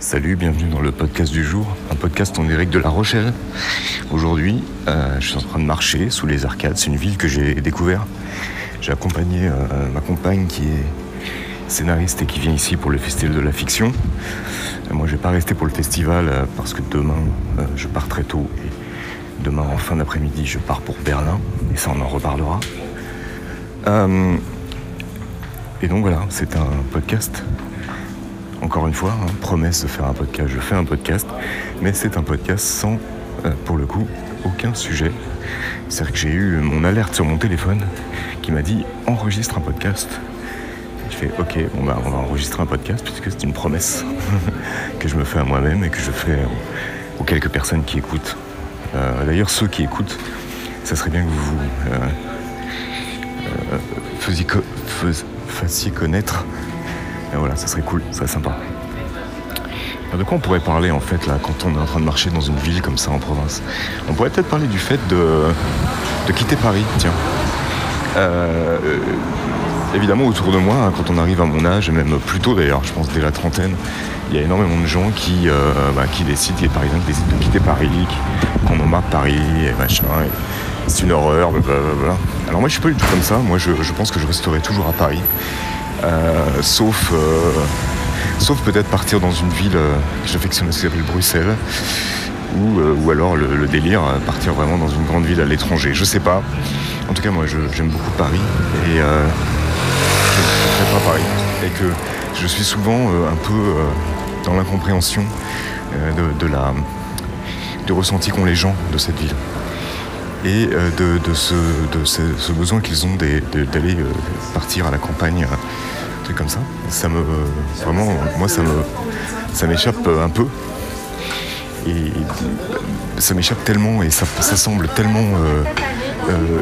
Salut, bienvenue dans le podcast du jour, un podcast en direct de La Rochelle. Aujourd'hui, euh, je suis en train de marcher sous les arcades. C'est une ville que j'ai découvert. J'ai accompagné euh, ma compagne qui est scénariste et qui vient ici pour le festival de la fiction. Moi, je vais pas rester pour le festival euh, parce que demain, je pars très tôt et demain en fin d'après-midi, je pars pour Berlin et ça, on en reparlera. Et donc voilà, c'est un podcast encore une fois, hein, promesse de faire un podcast, je fais un podcast, mais c'est un podcast sans, euh, pour le coup, aucun sujet. C'est-à-dire que j'ai eu mon alerte sur mon téléphone qui m'a dit enregistre un podcast. Je fais ok, bah, on va enregistrer un podcast puisque c'est une promesse que je me fais à moi-même et que je fais aux, quelques personnes qui écoutent. Euh, D'ailleurs, ceux qui écoutent, ça serait bien que vous euh, euh, faisiez, co- fassiez connaître et voilà, ça serait cool, ça serait sympa. De quoi on pourrait parler en fait là quand on est en train de marcher dans une ville comme ça en province? On pourrait peut-être parler du fait de, de quitter Paris, tiens. Euh, évidemment autour de moi, hein, quand on arrive à mon âge, et même plus tôt d'ailleurs, je pense dès la trentaine, il y a énormément de gens qui, euh, bah, qui décident, les Parisiens qui décident de quitter Paris, qu'on en marre Paris et machin. c'est une horreur, blablabla. Alors moi je suis pas du tout comme ça, moi je, je pense que je resterai toujours à Paris. Euh, sauf euh, sauf peut-être partir dans une ville euh, que j'affectionne assez, s'appelle Bruxelles, ou, alors le, délire, partir vraiment dans une grande ville à l'étranger. Je sais pas. En tout cas, moi, j'aime beaucoup Paris et je ne pas Paris. Et que je suis souvent un peu dans l'incompréhension de la, du ressenti qu'ont les gens de cette ville et euh, de, ce, besoin qu'ils ont d'aller euh, partir à la campagne, euh, un truc comme ça. Ça me, vraiment, moi, ça m'échappe un peu. Et, ça m'échappe tellement et ça, semble tellement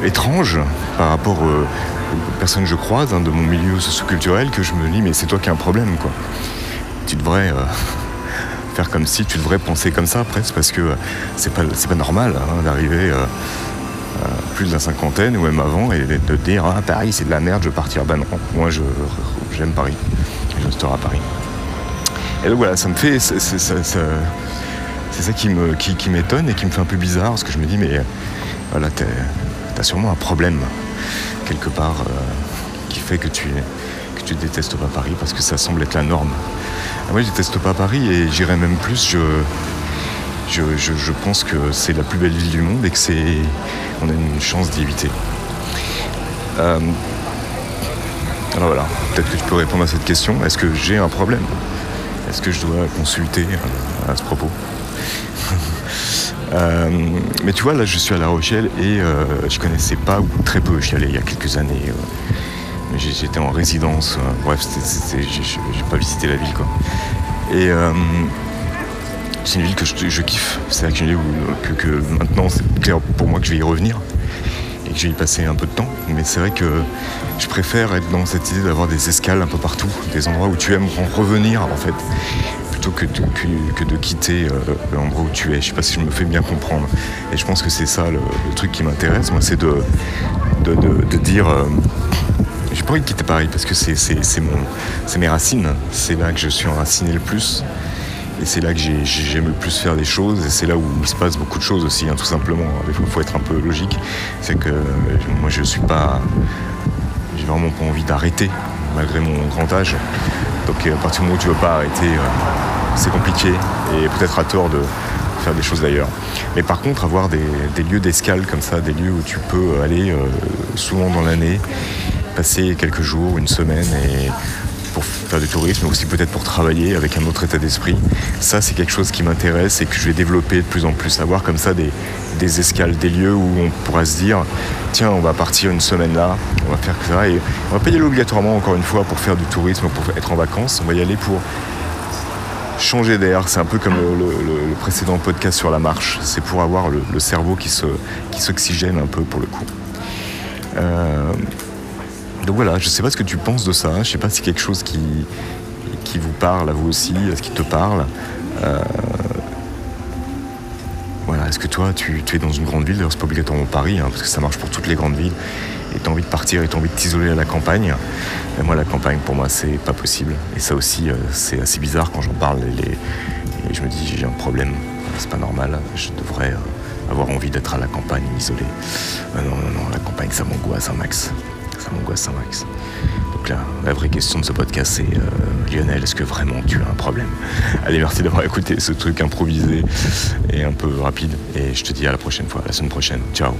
étrange par rapport aux personnes que je croise hein, de mon milieu socioculturel que je me dis mais c'est toi qui as un problème quoi. Tu devrais faire comme si, tu devrais penser comme ça presque parce que c'est pas, pas normal hein, d'arriver de la cinquantaine ou même avant et de dire ah, Paris c'est de la merde, je vais partir. Ben non, moi j'aime Paris, je resterai à Paris. Et donc voilà, ça me fait. c'est- ça- qui m'étonne et qui me fait un peu bizarre parce que je me dis mais voilà t'as sûrement un problème quelque part euh, qui fait que tu que tu détestes pas Paris parce que ça semble être la norme. Ah, Moi je déteste pas Paris et j'irais même plus je, je- je pense que c'est la plus belle ville du monde et que c'est on a une chance d'y éviter. Euh, alors voilà, peut-être que tu peux répondre à cette question. Est-ce que j'ai un problème? Est-ce que je dois consulter euh, à ce propos? Euh, mais tu vois, là, je suis à La Rochelle et euh, je connaissais pas ou très peu. J'y allais il y a quelques années. mais j'étais en résidence. bref, j'ai pas visité la ville, quoi. Et c'est une ville que je, kiffe. C'est je dis où- que, que maintenant, c'est clair pour moi que je vais y revenir et que je vais y passer un peu de temps. Mais c'est vrai que je préfère être dans cette idée d'avoir des escales un peu partout, des endroits où tu aimes en revenir, en fait plutôt que de, quitter euh, l'endroit où tu es. Je sais pas si je me fais bien comprendre. Et je pense que c'est ça le, truc qui m'intéresse, moi, c'est de, de, de- de dire. euh, j'ai pas envie de quitter Paris parce que c'est mes racines. C'est là que je suis enraciné le plus. Et c'est là que j'ai- j'ai- j'aime le plus faire des choses. Et c'est là où il se passe beaucoup de choses aussi, hein, tout simplement. Il faut, être un peu logique. C'est que euh, moi, je suis pas. J'ai vraiment pas envie d'arrêter, malgré mon grand âge. Donc euh, à partir du moment où tu veux pas arrêter, euh, c'est compliqué et peut-être à tort de faire des choses d'ailleurs. Mais par contre, avoir des, lieux d'escale comme ça, des lieux où tu peux aller souvent dans l'année, passer quelques jours, une semaine et tourisme, aussi peut-être pour travailler avec un autre état d'esprit. Ça, c'est quelque chose qui m'intéresse et que je vais développer de plus en plus. Avoir comme ça des, des escales, des lieux où on pourra se dire tiens, on va partir une semaine là, on va faire ça. Et on va pas y aller obligatoirement, encore une fois, pour faire du tourisme, pour être en vacances. On va y aller pour changer d'air. C'est un peu comme le, précédent podcast sur la marche. C'est pour avoir le, cerveau qui se qui s'oxygène un peu pour le coup. Euh, donc voilà, je sais pas ce que tu penses de ça. Je sais pas si quelque chose qui vous parle à vous aussi, ce qui te parle. Euh, voilà, est-ce que toi, tu, tu es dans une grande ville? D'ailleurs, c'est pas obligatoirement Paris, hein, parce que ça marche pour toutes les grandes villes. et t'as envie de partir et t'as envie de t'isoler à la campagne. Mais moi, la campagne, pour moi, c'est pas possible. Et ça aussi, euh, c'est assez bizarre quand j'en parle. Et, je me dis, j'ai un problème. C'est pas normal. Je devrais euh, avoir envie d'être à la campagne, isolé. non, non, non, la campagne, ça m'angoisse un max. Ça m'angoisse un max. Donc là, la vraie question de ce podcast, c'est euh, Lionel, est-ce que vraiment tu as un problème? Allez, merci d'avoir écouté ce truc improvisé et un peu rapide. Et je te dis à la prochaine fois, la semaine prochaine. Ciao